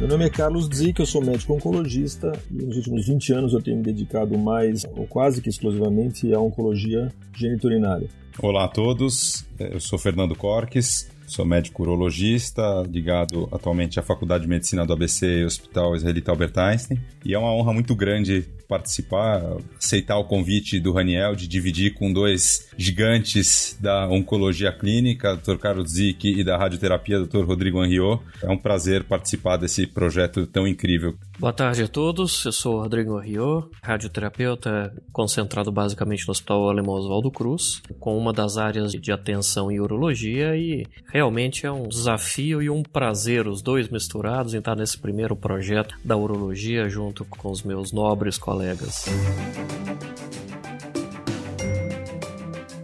Meu nome é Carlos Zic, eu sou médico oncologista e nos últimos 20 anos eu tenho me dedicado mais, ou quase que exclusivamente, à oncologia geniturinária. Olá a todos, eu sou Fernando Corques, sou médico urologista, ligado atualmente à Faculdade de Medicina do ABC e Hospital Israelita Albert Einstein, e é uma honra muito grande participar, aceitar o convite do Raniel de dividir com dois gigantes da oncologia clínica, Dr. Carlos Zic, e da radioterapia, Dr. Rodrigo Henriot. É um prazer participar desse projeto tão incrível. Boa tarde a todos, eu sou Rodrigo Henriot, radioterapeuta concentrado basicamente no Hospital Alemão Oswaldo Cruz, com uma das áreas de atenção em urologia e realmente é um desafio e um prazer os dois misturados em estar nesse primeiro projeto da urologia junto com os meus nobres colegas colegas.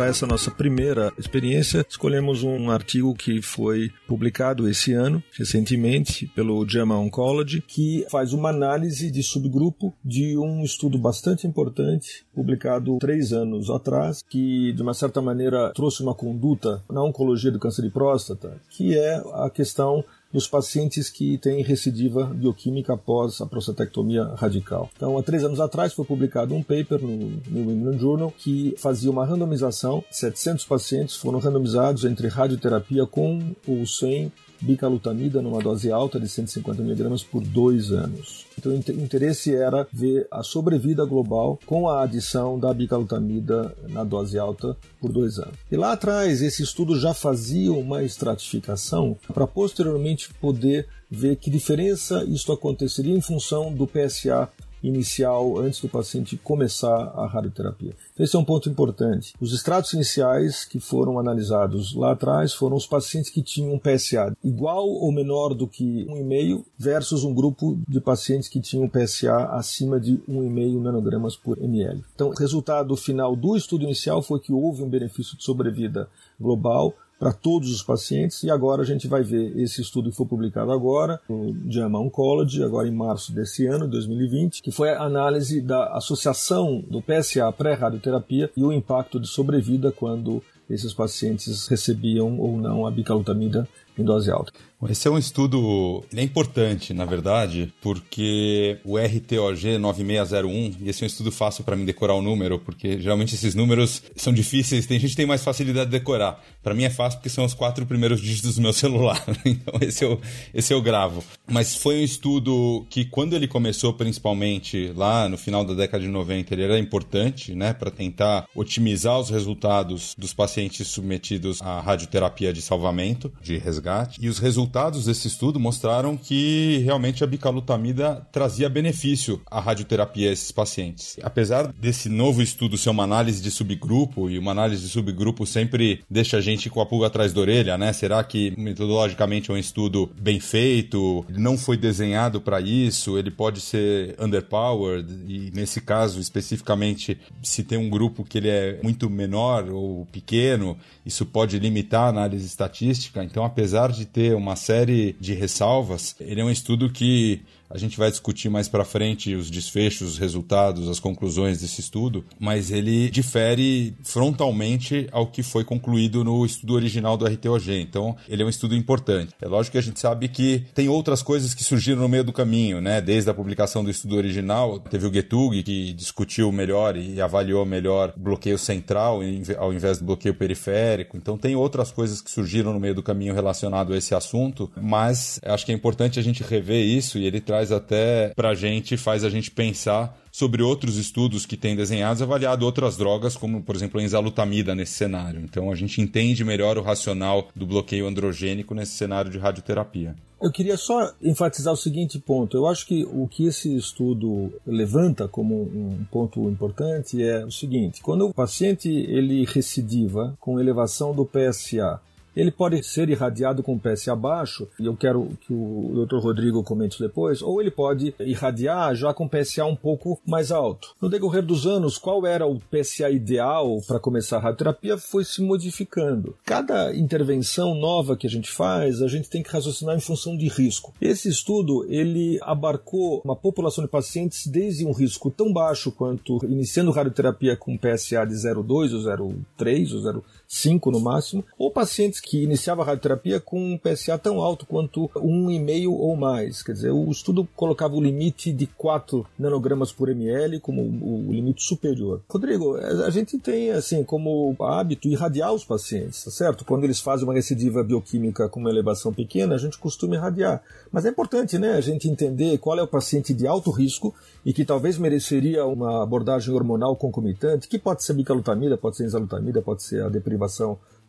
Para essa nossa primeira experiência, escolhemos um artigo que foi publicado esse ano, recentemente, pelo JAMA Oncology, que faz uma análise de subgrupo de um estudo bastante importante, publicado três anos atrás, que de uma certa maneira trouxe uma conduta na oncologia do câncer de próstata, que é a questão dos pacientes que têm recidiva bioquímica após a prostatectomia radical. Então, há três anos atrás foi publicado um paper no New England Journal que fazia uma randomização. 700 pacientes foram randomizados entre radioterapia com ou sem bicalutamida numa dose alta de 150 mg por dois anos. Então, o interesse era ver a sobrevida global com a adição da bicalutamida na dose alta por dois anos. E lá atrás, esse estudo já fazia uma estratificação para posteriormente poder ver que diferença isso aconteceria em função do PSA inicial antes do paciente começar a radioterapia. Então, esse é um ponto importante. Os estratos iniciais que foram analisados lá atrás foram os pacientes que tinham um PSA igual ou menor do que 1,5 versus um grupo de pacientes que tinham um PSA acima de 1,5 nanogramas por ml. Então, o resultado final do estudo inicial foi que houve um benefício de sobrevida global para todos os pacientes e agora a gente vai ver esse estudo que foi publicado agora no JAMA Oncology, agora em março desse ano, 2020, que foi a análise da associação do PSA pré-radioterapia e o impacto de sobrevida quando esses pacientes recebiam ou não a bicalutamida em dose alta. Esse é um estudo é importante, na verdade, porque o RTOG 9601, e esse é um estudo fácil para mim decorar o número, porque geralmente esses números são difíceis, tem gente que tem mais facilidade de decorar. Para mim é fácil porque são os quatro primeiros dígitos do meu celular, então esse eu, esse eu gravo. Mas foi um estudo que, quando ele começou, principalmente lá no final da década de 90, ele era importante, né, para tentar otimizar os resultados dos pacientes submetidos à radioterapia de salvamento, de resgate, e os resultados desse estudo mostraram que realmente a bicalutamida trazia benefício à radioterapia a esses pacientes. Apesar desse novo estudo ser uma análise de subgrupo, e uma análise de subgrupo sempre deixa a gente com a pulga atrás da orelha, né? Será que metodologicamente é um estudo bem feito? Não foi desenhado para isso? Ele pode ser underpowered? E nesse caso, especificamente, se tem um grupo que ele é muito menor ou pequeno, isso pode limitar a análise estatística. Então, apesar de ter uma série de ressalvas. Ele é um estudo que a gente vai discutir mais para frente os desfechos, os resultados, as conclusões desse estudo, mas ele difere frontalmente ao que foi concluído no estudo original do RTOG. Então, ele é um estudo importante. É lógico que a gente sabe que tem outras coisas que surgiram no meio do caminho, né? Desde a publicação do estudo original, teve o Getug que discutiu melhor e avaliou melhor bloqueio central ao invés do bloqueio periférico. Então, tem outras coisas que surgiram no meio do caminho relacionado a esse assunto, mas acho que é importante a gente rever isso e ele traz traz até pra gente, faz a gente pensar sobre outros estudos que têm desenhados avaliado outras drogas, como por exemplo a enzalutamida nesse cenário. Então a gente entende melhor o racional do bloqueio androgênico nesse cenário de radioterapia. Eu queria só enfatizar o seguinte ponto. Eu acho que o que esse estudo levanta como um ponto importante é o seguinte: quando o paciente ele recidiva com elevação do PSA ele pode ser irradiado com PSA baixo, e eu quero que o Dr. Rodrigo comente depois, ou ele pode irradiar já com PSA um pouco mais alto. No decorrer dos anos, qual era o PSA ideal para começar a radioterapia foi se modificando. Cada intervenção nova que a gente faz, a gente tem que raciocinar em função de risco. Esse estudo, ele abarcou uma população de pacientes desde um risco tão baixo quanto iniciando radioterapia com PSA de 0,2 ou 0,3 ou 0,5 5 no máximo, ou pacientes que iniciavam a radioterapia com um PSA tão alto quanto 1,5 ou mais. Quer dizer, o estudo colocava o limite de 4 nanogramas por ml como o limite superior. Rodrigo, a gente tem assim como hábito irradiar os pacientes, tá certo? Quando eles fazem uma recidiva bioquímica com uma elevação pequena, a gente costuma irradiar. Mas é importante, né, a gente entender qual é o paciente de alto risco e que talvez mereceria uma abordagem hormonal concomitante, que pode ser bicalutamida, pode ser enzalutamida, pode ser a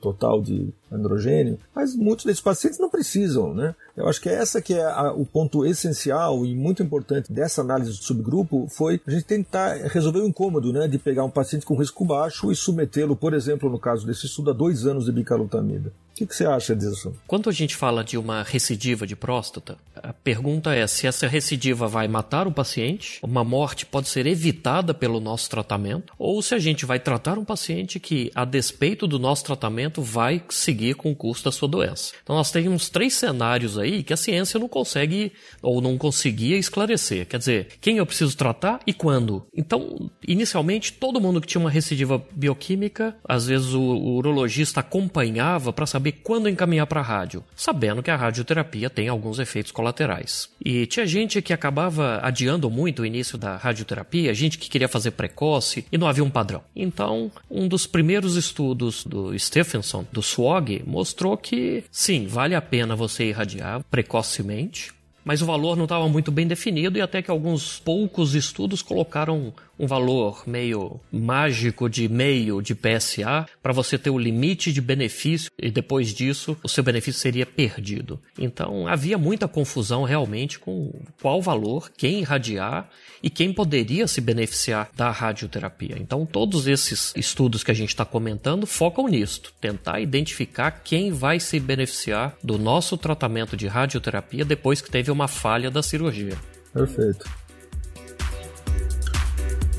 total de androgênio, mas muitos desses pacientes não precisam, né? Eu acho que é essa que é a, o ponto essencial e muito importante dessa análise de subgrupo foi a gente tentar resolver o incômodo, né, de pegar um paciente com risco baixo e submetê-lo, por exemplo, no caso desse estudo, a dois anos de bicalutamida. Que, que, você acha disso? Quando a gente fala de uma recidiva de próstata, a pergunta é se essa recidiva vai matar o paciente, uma morte pode ser evitada pelo nosso tratamento, ou se a gente vai tratar um paciente que, a despeito do nosso tratamento, vai seguir com o curso da sua doença. Então nós temos três cenários aí que a ciência não consegue ou não conseguia esclarecer. Quer dizer, quem eu preciso tratar e quando. Então, inicialmente, todo mundo que tinha uma recidiva bioquímica, às vezes o, o urologista acompanhava para saber saber quando encaminhar para a rádio, sabendo que a radioterapia tem alguns efeitos colaterais. E tinha gente que acabava adiando muito o início da radioterapia, gente que queria fazer precoce e não havia um padrão. Então, um dos primeiros estudos do Stephenson, do SWOG, mostrou que sim, vale a pena você irradiar precocemente, mas o valor não estava muito bem definido e até que alguns poucos estudos colocaram um valor meio mágico de meio de PSA para você ter o limite de benefício e depois disso o seu benefício seria perdido. Então havia muita confusão realmente com qual valor, quem irradiar e quem poderia se beneficiar da radioterapia. Então todos esses estudos que a gente está comentando focam nisto, tentar identificar quem vai se beneficiar do nosso tratamento de radioterapia depois que teve uma falha da cirurgia. Perfeito.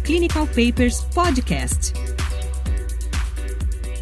Clinical Papers Podcast.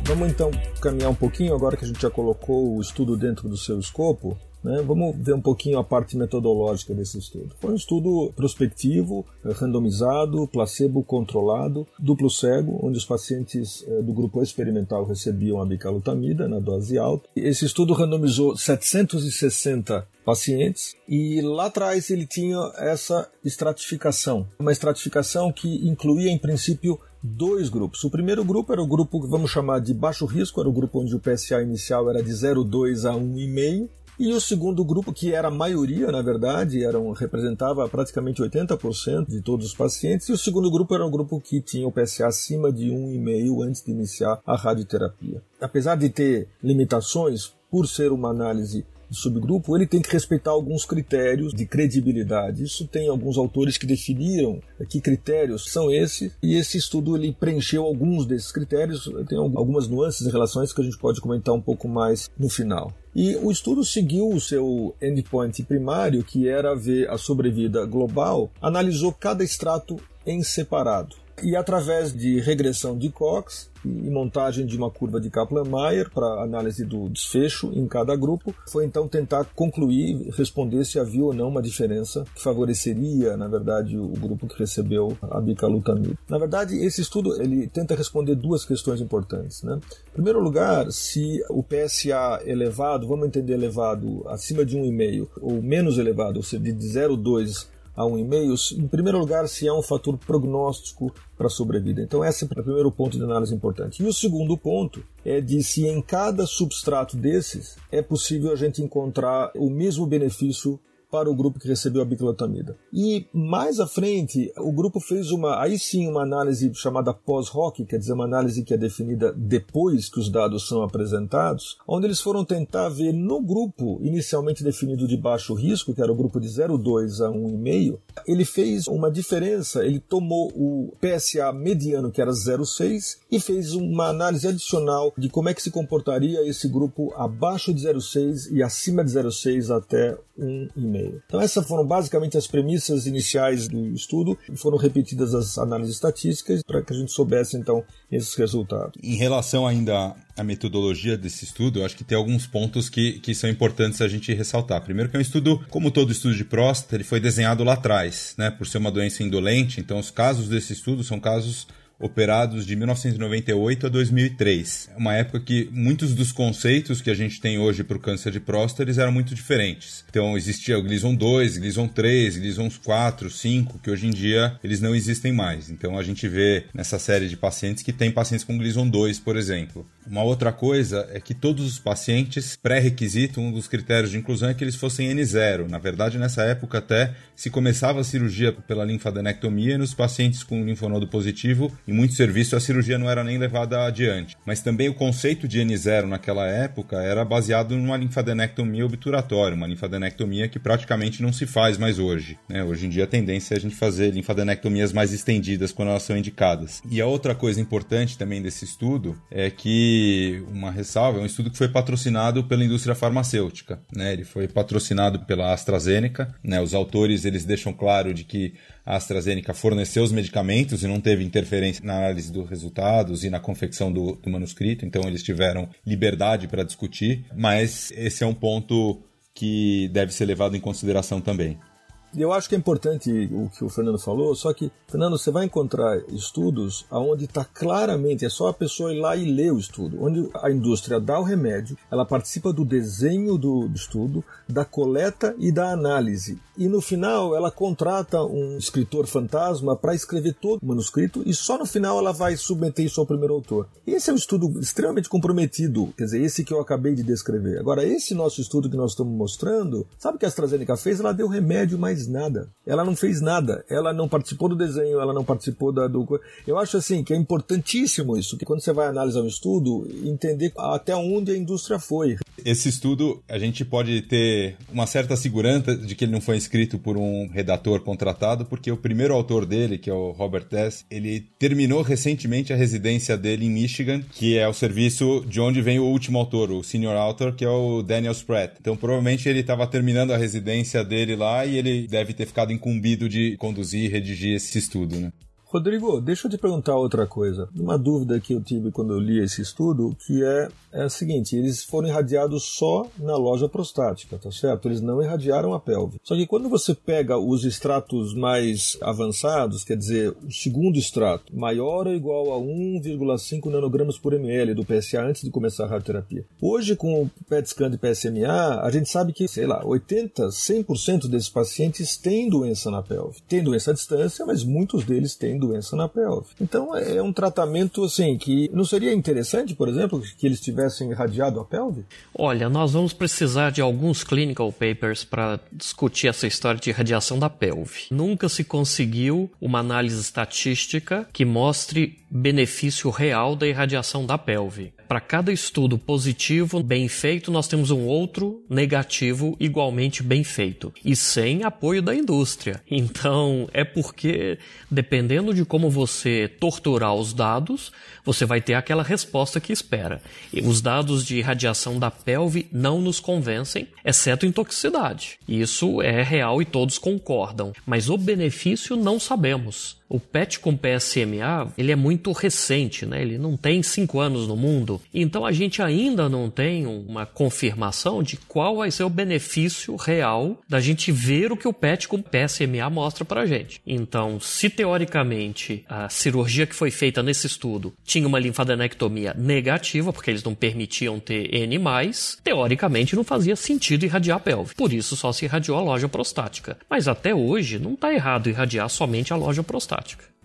Vamos então caminhar um pouquinho, agora que a gente já colocou o estudo dentro do seu escopo, né? Vamos ver um pouquinho a parte metodológica desse estudo. Foi um estudo prospectivo, eh, randomizado, placebo controlado, duplo cego, onde os pacientes eh, do grupo experimental recebiam a bicalutamida na dose alta. Esse estudo randomizou 760 pacientes e lá atrás ele tinha essa estratificação, uma estratificação que incluía em princípio dois grupos. O primeiro grupo era o grupo que vamos chamar de baixo risco, era o grupo onde o PSA inicial era de 0,2 a 1,5 e o segundo grupo, que era a maioria, na verdade, eram, representava praticamente 80% de todos os pacientes, e o segundo grupo era um grupo que tinha o PSA acima de 1,5 antes de iniciar a radioterapia. Apesar de ter limitações, por ser uma análise subgrupo, ele tem que respeitar alguns critérios de credibilidade. Isso tem alguns autores que definiram que critérios são esses, e esse estudo ele preencheu alguns desses critérios, tem algumas nuances em relação a isso que a gente pode comentar um pouco mais no final. E o estudo seguiu o seu endpoint primário, que era ver a sobrevida global, analisou cada extrato em separado. E através de regressão de Cox, e montagem de uma curva de Kaplan-Meier para análise do desfecho em cada grupo. Foi então tentar concluir, responder se havia ou não uma diferença que favoreceria, na verdade, o grupo que recebeu a bicalutamida. Na verdade, esse estudo ele tenta responder duas questões importantes. Né? Em primeiro lugar, se o PSA elevado, vamos entender elevado, acima de 1,5 ou menos elevado, ou seja, de 0,2 a um e-mail, em primeiro lugar, se é um fator prognóstico para a sobrevida. Então, esse é o primeiro ponto de análise importante. E o segundo ponto é de se em cada substrato desses é possível a gente encontrar o mesmo benefício para o grupo que recebeu a bicalutamida. E mais à frente, o grupo fez uma, aí sim, uma análise chamada pós-hoc, quer dizer, uma análise que é definida depois que os dados são apresentados, onde eles foram tentar ver no grupo inicialmente definido de baixo risco, que era o grupo de 0,2 a 1,5, ele fez uma diferença, ele tomou o PSA mediano, que era 0,6, e fez uma análise adicional de como é que se comportaria esse grupo abaixo de 0,6 e acima de 0,6 até 1,5. Então essas foram basicamente as premissas iniciais do estudo, foram repetidas as análises estatísticas para que a gente soubesse então esses resultados. Em relação ainda à metodologia desse estudo, eu acho que tem alguns pontos que, que são importantes a gente ressaltar. Primeiro que é um estudo, como todo estudo de próstata, ele foi desenhado lá atrás, né, por ser uma doença indolente, então os casos desse estudo são casos operados de 1998 a 2003. É uma época que muitos dos conceitos que a gente tem hoje para o câncer de próstata eram muito diferentes. Então existia o Gleason 2, Gleason 3, Gleason 4, 5, que hoje em dia eles não existem mais. Então a gente vê nessa série de pacientes que tem pacientes com Gleason 2, por exemplo. Uma outra coisa é que todos os pacientes, pré-requisito, um dos critérios de inclusão é que eles fossem N0. Na verdade, nessa época até se começava a cirurgia pela linfadenectomia nos pacientes com linfonodo positivo em muitos serviços a cirurgia não era nem levada adiante. Mas também o conceito de N0 naquela época era baseado numa linfadenectomia obturatória, uma linfadenectomia que praticamente não se faz mais hoje. Né? Hoje em dia a tendência é a gente fazer linfadenectomias mais estendidas quando elas são indicadas. E a outra coisa importante também desse estudo é que, uma ressalva, é um estudo que foi patrocinado pela indústria farmacêutica. Né? Ele foi patrocinado pela AstraZeneca. Né? Os autores eles deixam claro de que a AstraZeneca forneceu os medicamentos e não teve interferência na análise dos resultados e na confecção do, do manuscrito, então eles tiveram liberdade para discutir, mas esse é um ponto que deve ser levado em consideração também. Eu acho que é importante o que o Fernando falou, só que, Fernando, você vai encontrar estudos onde está claramente, é só a pessoa ir lá e ler o estudo, onde a indústria dá o remédio, ela participa do desenho do estudo, da coleta e da análise. E no final ela contrata um escritor fantasma para escrever todo o manuscrito e só no final ela vai submeter isso ao primeiro autor. Esse é um estudo extremamente comprometido, quer dizer, esse que eu acabei de descrever. Agora, esse nosso estudo que nós estamos mostrando, sabe o que a AstraZeneca fez? Ela deu remédio mais fez nada. Ela não fez nada. Ela não participou do desenho, ela não participou da, do. Eu acho assim que é importantíssimo isso, que quando você vai analisar um estudo, entender até onde a indústria foi. Esse estudo, a gente pode ter uma certa segurança de que ele não foi escrito por um redator contratado, porque o primeiro autor dele, que é o Robert Tess, ele terminou recentemente a residência dele em Michigan, que é o serviço de onde vem o último autor, o senior author, que é o Daniel Spratt. Então, provavelmente ele estava terminando a residência dele lá e ele deve ter ficado incumbido de conduzir e redigir esse estudo, né? Rodrigo, deixa eu te perguntar outra coisa. Uma dúvida que eu tive quando eu li esse estudo, que é, é a seguinte, eles foram irradiados só na loja prostática, tá certo? Eles não irradiaram a pelve. Só que quando você pega os estratos mais avançados, quer dizer, o segundo extrato, maior ou igual a 1,5 nanogramas por ml do PSA antes de começar a radioterapia. Hoje, com o PET scan de PSMA, a gente sabe que, sei lá, 80, 100% desses pacientes têm doença na pelve. Tem doença à distância, mas muitos deles têm doença na pelve. Então é um tratamento assim que não seria interessante, por exemplo, que eles tivessem irradiado a pelve? Olha, nós vamos precisar de alguns clinical papers para discutir essa história de radiação da pelve. Nunca se conseguiu uma análise estatística que mostre benefício real da irradiação da pelve. Para cada estudo positivo bem feito, nós temos um outro negativo igualmente bem feito e sem apoio da indústria. Então, é porque dependendo de como você torturar os dados, você vai ter aquela resposta que espera. E os dados de radiação da pelve não nos convencem, exceto em toxicidade. Isso é real e todos concordam, mas o benefício não sabemos. O PET com PSMA ele é muito recente, né? ele não tem cinco anos no mundo, então a gente ainda não tem uma confirmação de qual vai ser o benefício real da gente ver o que o PET com PSMA mostra para gente. Então, se teoricamente a cirurgia que foi feita nesse estudo tinha uma linfadenectomia negativa, porque eles não permitiam ter N+, teoricamente não fazia sentido irradiar a pelve. Por isso só se irradiou a loja prostática. Mas até hoje não está errado irradiar somente a loja prostática.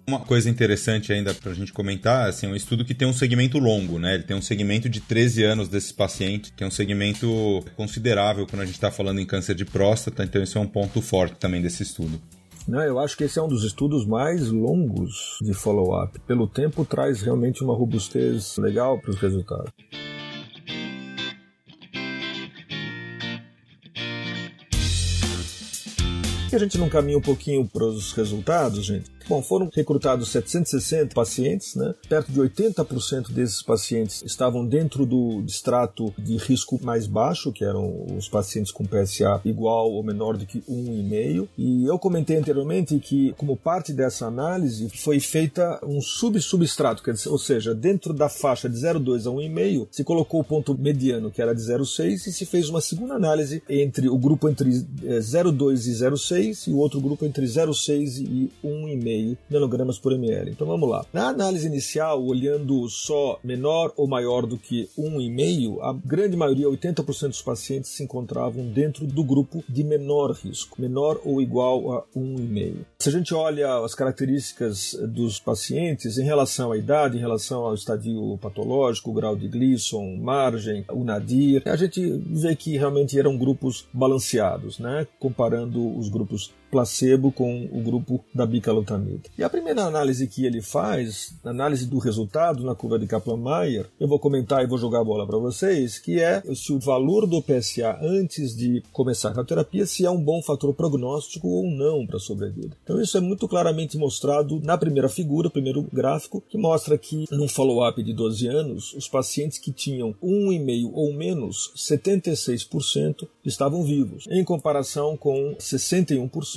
Uma coisa interessante ainda para a gente comentar, assim, é um estudo que tem um segmento longo, né? Ele tem um segmento de 13 anos desses pacientes, que é um segmento considerável quando a gente está falando em câncer de próstata, então esse é um ponto forte também desse estudo. Não, eu acho que esse é um dos estudos mais longos de follow-up. Pelo tempo, traz realmente uma robustez legal para os resultados. que a gente não caminha um pouquinho para os resultados, gente? Bom, foram recrutados 760 pacientes, né? Perto de 80% desses pacientes estavam dentro do extrato de risco mais baixo, que eram os pacientes com PSA igual ou menor do que 1,5. E eu comentei anteriormente que, como parte dessa análise, foi feita um sub-substrato, ou seja, dentro da faixa de 0,2 a 1,5, se colocou o ponto mediano, que era de 0,6, e se fez uma segunda análise entre o grupo entre 0,2 eh, e 0,6 e o outro grupo entre 0,6 e 1,5 nanogramas por ml. Então vamos lá. Na análise inicial, olhando só menor ou maior do que 1,5, a grande maioria, 80% dos pacientes, se encontravam dentro do grupo de menor risco, menor ou igual a 1,5. Se a gente olha as características dos pacientes em relação à idade, em relação ao estadio patológico, grau de Gleason, margem, o nadir, a gente vê que realmente eram grupos balanceados, né? comparando os grupos placebo com o grupo da bicalutamida. E a primeira análise que ele faz, análise do resultado na curva de Kaplan-Meier, eu vou comentar e vou jogar a bola para vocês, que é se o valor do PSA antes de começar a terapia se é um bom fator prognóstico ou não para a sobrevida. Então isso é muito claramente mostrado na primeira figura, primeiro gráfico, que mostra que num follow-up de 12 anos, os pacientes que tinham 1,5 ou menos, 76% estavam vivos, em comparação com 61%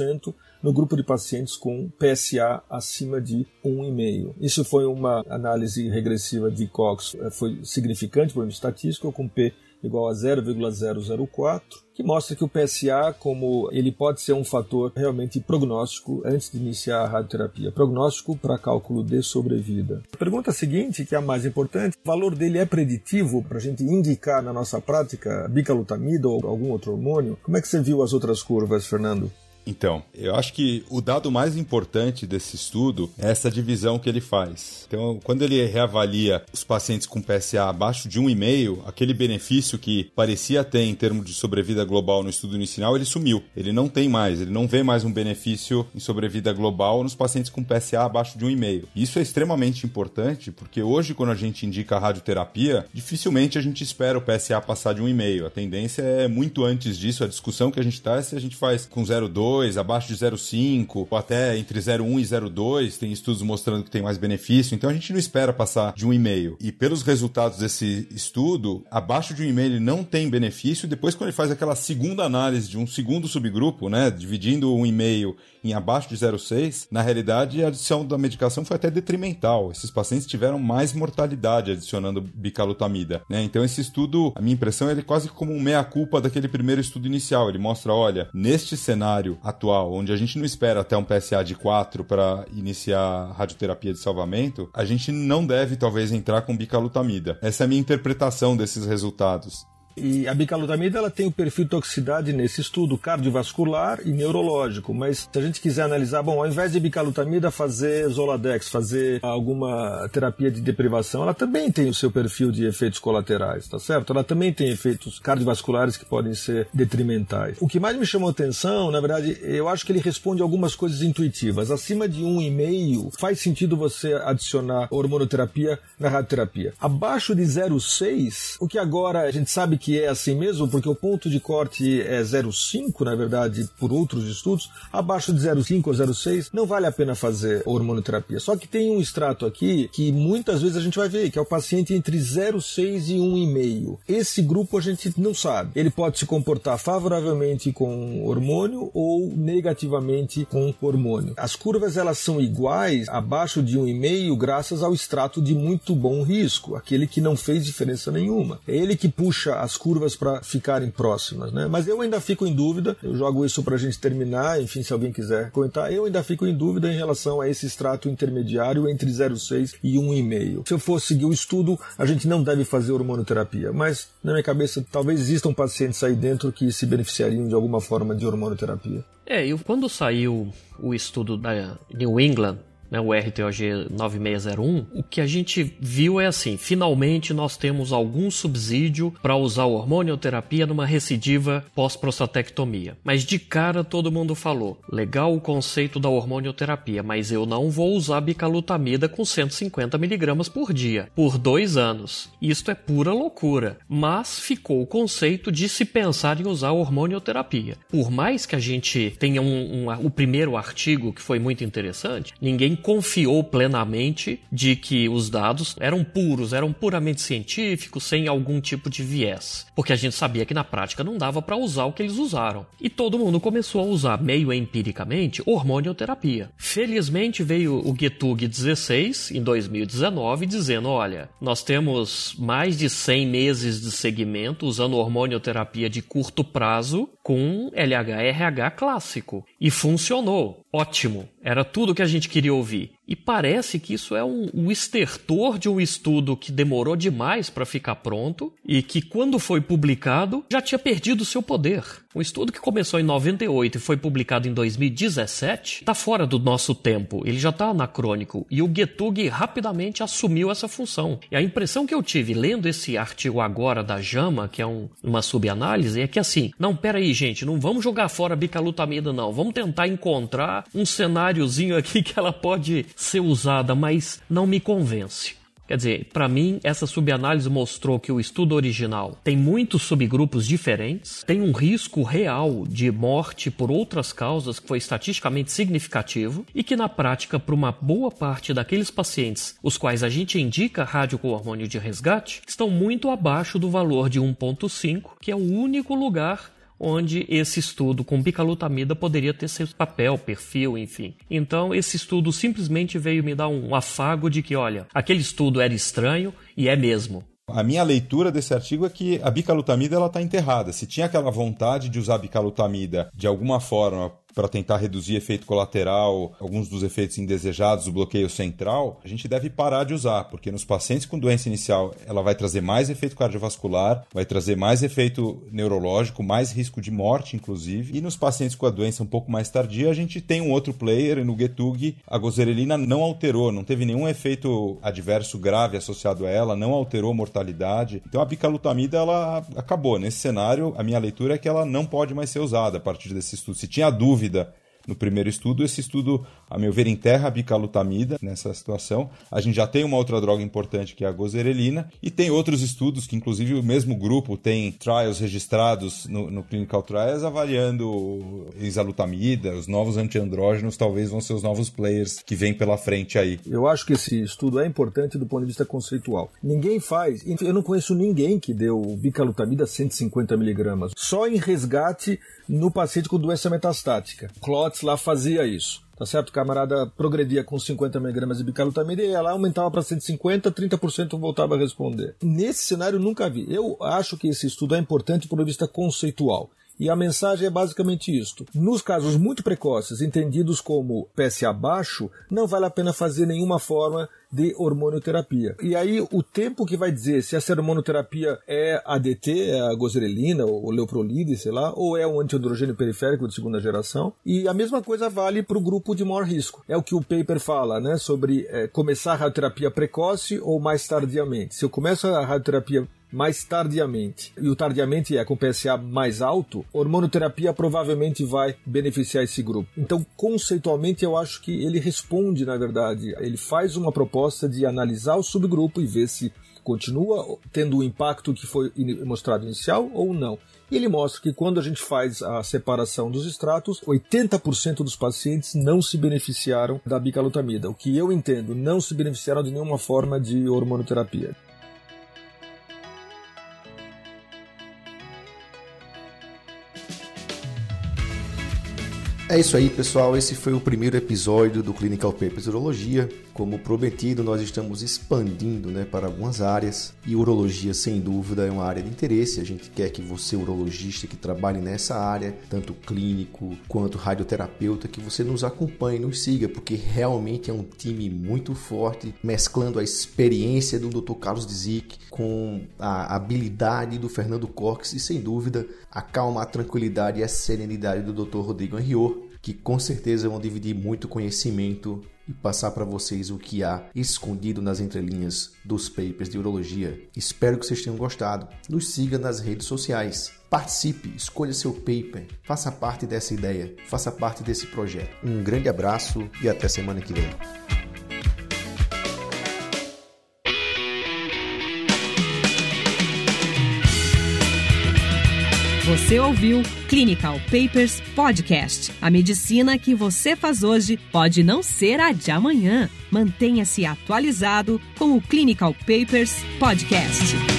no grupo de pacientes com PSA acima de 1,5. Isso foi uma análise regressiva de Cox, eh, foi significante por um estatístico, com P igual a 0,004, que mostra que o PSA, como ele pode ser um fator realmente prognóstico antes de iniciar a radioterapia, prognóstico para cálculo de sobrevida. A pergunta seguinte, que é a mais importante, o valor dele é preditivo para a gente indicar na nossa prática bicalutamida ou algum outro hormônio? Como é que você viu as outras curvas, Fernando? Então, eu acho que o dado mais importante desse estudo é essa divisão que ele faz. Então, quando ele reavalia os pacientes com PSA abaixo de 1,5, aquele benefício que parecia ter em termos de sobrevida global no estudo inicial, ele sumiu. Ele não tem mais, ele não vê mais um benefício em sobrevida global nos pacientes com PSA abaixo de 1,5. Isso é extremamente importante porque hoje, quando a gente indica radioterapia, dificilmente a gente espera o PSA passar de 1,5. A tendência é muito antes disso, a discussão que a gente está é se a gente faz com 0,2 0,2, abaixo de 0,5, ou até entre 0,1 e 0,2, tem estudos mostrando que tem mais benefício. Então a gente não espera passar de 1,5. E pelos resultados desse estudo, abaixo de 1,5 ele não tem benefício. Depois, quando ele faz aquela segunda análise de um segundo subgrupo, né, dividindo o 1,5 em abaixo de 0,6, na realidade a adição da medicação foi até detrimental. Esses pacientes tiveram mais mortalidade adicionando bicalutamida. Né? Então esse estudo, a minha impressão, ele é quase como um meia-culpa daquele primeiro estudo inicial. Ele mostra, olha, neste cenário atual, onde a gente não espera até um PSA de 4 para iniciar radioterapia de salvamento, a gente não deve talvez entrar com bicalutamida. Essa é a minha interpretação desses resultados. E a bicalutamida ela tem o perfil de toxicidade nesse estudo cardiovascular e neurológico, mas se a gente quiser analisar, bom, ao invés de bicalutamida fazer Zoladex, fazer alguma terapia de deprivação, ela também tem o seu perfil de efeitos colaterais, tá certo? Ela também tem efeitos cardiovasculares que podem ser detrimentais. O que mais me chamou atenção, na verdade, eu acho que ele responde algumas coisas intuitivas. Acima de 1,5 faz sentido você adicionar hormonoterapia na radioterapia. Abaixo de 0,6, o que agora a gente sabe que que é assim mesmo, porque o ponto de corte é 0,5, na verdade, por outros estudos, abaixo de 0,5 ou 0,6 não vale a pena fazer hormonoterapia. Só que tem um extrato aqui que muitas vezes a gente vai ver, que é o paciente entre 0,6 e 1,5. Esse grupo a gente não sabe. Ele pode se comportar favoravelmente com hormônio ou negativamente com hormônio. As curvas elas são iguais abaixo de 1,5 graças ao extrato de muito bom risco, aquele que não fez diferença nenhuma. É ele que puxa as curvas para ficarem próximas, né? Mas eu ainda fico em dúvida, eu jogo isso para a gente terminar, enfim, se alguém quiser comentar, eu ainda fico em dúvida em relação a esse extrato intermediário entre 0,6 e 1,5. Se eu for seguir o estudo, a gente não deve fazer hormonoterapia, mas na minha cabeça talvez existam pacientes aí dentro que se beneficiariam de alguma forma de hormonoterapia. É, e quando saiu o estudo da New England né, o RTOG 9601, o que a gente viu é assim: finalmente nós temos algum subsídio para usar hormonioterapia numa recidiva pós-prostatectomia. Mas de cara todo mundo falou: legal o conceito da hormonioterapia, mas eu não vou usar bicalutamida com 150 miligramas por dia, por dois anos. Isto é pura loucura. Mas ficou o conceito de se pensar em usar hormonioterapia. Por mais que a gente tenha um, um, o primeiro artigo que foi muito interessante, ninguém confiou plenamente de que os dados eram puros, eram puramente científicos, sem algum tipo de viés. Porque a gente sabia que na prática não dava para usar o que eles usaram. E todo mundo começou a usar, meio empiricamente, hormonioterapia. Felizmente veio o Getug 16 em 2019 dizendo: olha, nós temos mais de 100 meses de segmento usando hormonioterapia de curto prazo com LH-RH clássico. E funcionou. Ótimo. Era tudo que a gente queria ouvir ouvir. E parece que isso é um, um estertor de um estudo que demorou demais para ficar pronto e que, quando foi publicado, já tinha perdido seu poder. Um estudo que começou em 98 e foi publicado em 2017 está fora do nosso tempo, ele já está anacrônico. E o Getug rapidamente assumiu essa função. E a impressão que eu tive lendo esse artigo agora da JAMA, que é um, uma subanálise, é que assim, não, peraí, gente, não vamos jogar fora a bicalutamida, não. Vamos tentar encontrar um cenáriozinho aqui que ela pode ser usada, mas não me convence. Quer dizer, para mim, essa subanálise mostrou que o estudo original tem muitos subgrupos diferentes, tem um risco real de morte por outras causas que foi estatisticamente significativo e que, na prática, para uma boa parte daqueles pacientes os quais a gente indica rádio com hormônio de resgate, estão muito abaixo do valor de 1,5, que é o único lugar onde esse estudo com bicalutamida poderia ter seu papel, perfil, enfim. Então, esse estudo simplesmente veio me dar um afago de que, olha, aquele estudo era estranho e é mesmo. A minha leitura desse artigo é que a bicalutamida ela está enterrada. Se tinha aquela vontade de usar bicalutamida de alguma forma para tentar reduzir efeito colateral, alguns dos efeitos indesejados do bloqueio central, a gente deve parar de usar, porque nos pacientes com doença inicial ela vai trazer mais efeito cardiovascular, vai trazer mais efeito neurológico, mais risco de morte, inclusive. E nos pacientes com a doença um pouco mais tardia, a gente tem um outro player, no Getug, a gozerelina não alterou, não teve nenhum efeito adverso grave associado a ela, não alterou mortalidade. Então a bicalutamida ela acabou. Nesse cenário, a minha leitura é que ela não pode mais ser usada a partir desse estudo. Se tinha dúvida dúvida no primeiro estudo. Esse estudo, a meu ver, enterra a bicalutamida nessa situação. A gente já tem uma outra droga importante que é a gozerelina e tem outros estudos que, inclusive, o mesmo grupo tem trials registrados no, no Clinical Trials avaliando exalutamida, os novos antiandrógenos talvez vão ser os novos players que vêm pela frente aí. Eu acho que esse estudo é importante do ponto de vista conceitual. Ninguém faz, eu não conheço ninguém que deu bicalutamida 150 miligramas, só em resgate no paciente com doença metastática. Lá fazia isso. Tá certo? O camarada progredia com 50 mg de bicalutamida e ela aumentava para 150, 30% voltava a responder. Nesse cenário nunca vi. Eu acho que esse estudo é importante do ponto de vista conceitual. E a mensagem é basicamente isto. Nos casos muito precoces, entendidos como PSA baixo, não vale a pena fazer nenhuma forma de hormonioterapia. E aí o tempo que vai dizer se essa hormonioterapia é ADT, é a gozerelina ou leuprolide, sei lá, ou é um antiandrogênio periférico de segunda geração. E a mesma coisa vale para o grupo de maior risco. É o que o paper fala, né, sobre é, começar a radioterapia precoce ou mais tardiamente. Se eu começo a radioterapia mais tardiamente, e o tardiamente é com PSA mais alto, hormonoterapia provavelmente vai beneficiar esse grupo. Então, conceitualmente, eu acho que ele responde, na verdade, ele faz uma proposta de analisar o subgrupo e ver se continua tendo o impacto que foi mostrado inicial ou não. E ele mostra que quando a gente faz a separação dos extratos, 80% dos pacientes não se beneficiaram da bicalutamida. O que eu entendo, não se beneficiaram de nenhuma forma de hormonoterapia. É isso aí, pessoal. Esse foi o primeiro episódio do Clinical Papers Urologia. Como prometido, nós estamos expandindo né, para algumas áreas e urologia, sem dúvida, é uma área de interesse. A gente quer que você, urologista que trabalhe nessa área, tanto clínico quanto radioterapeuta, que você nos acompanhe, nos siga, porque realmente é um time muito forte, mesclando a experiência do Dr. Carlos Dizic com a habilidade do Fernando Cox e, sem dúvida, a calma, a tranquilidade e a serenidade do Dr. Rodrigo Henriot que com certeza vão dividir muito conhecimento e passar para vocês o que há escondido nas entrelinhas dos papers de urologia. Espero que vocês tenham gostado. Nos siga nas redes sociais. Participe, escolha seu paper, faça parte dessa ideia, faça parte desse projeto. Um grande abraço e até semana que vem. Você ouviu Clinical Papers Podcast. A medicina que você faz hoje pode não ser a de amanhã. Mantenha-se atualizado com o Clinical Papers Podcast.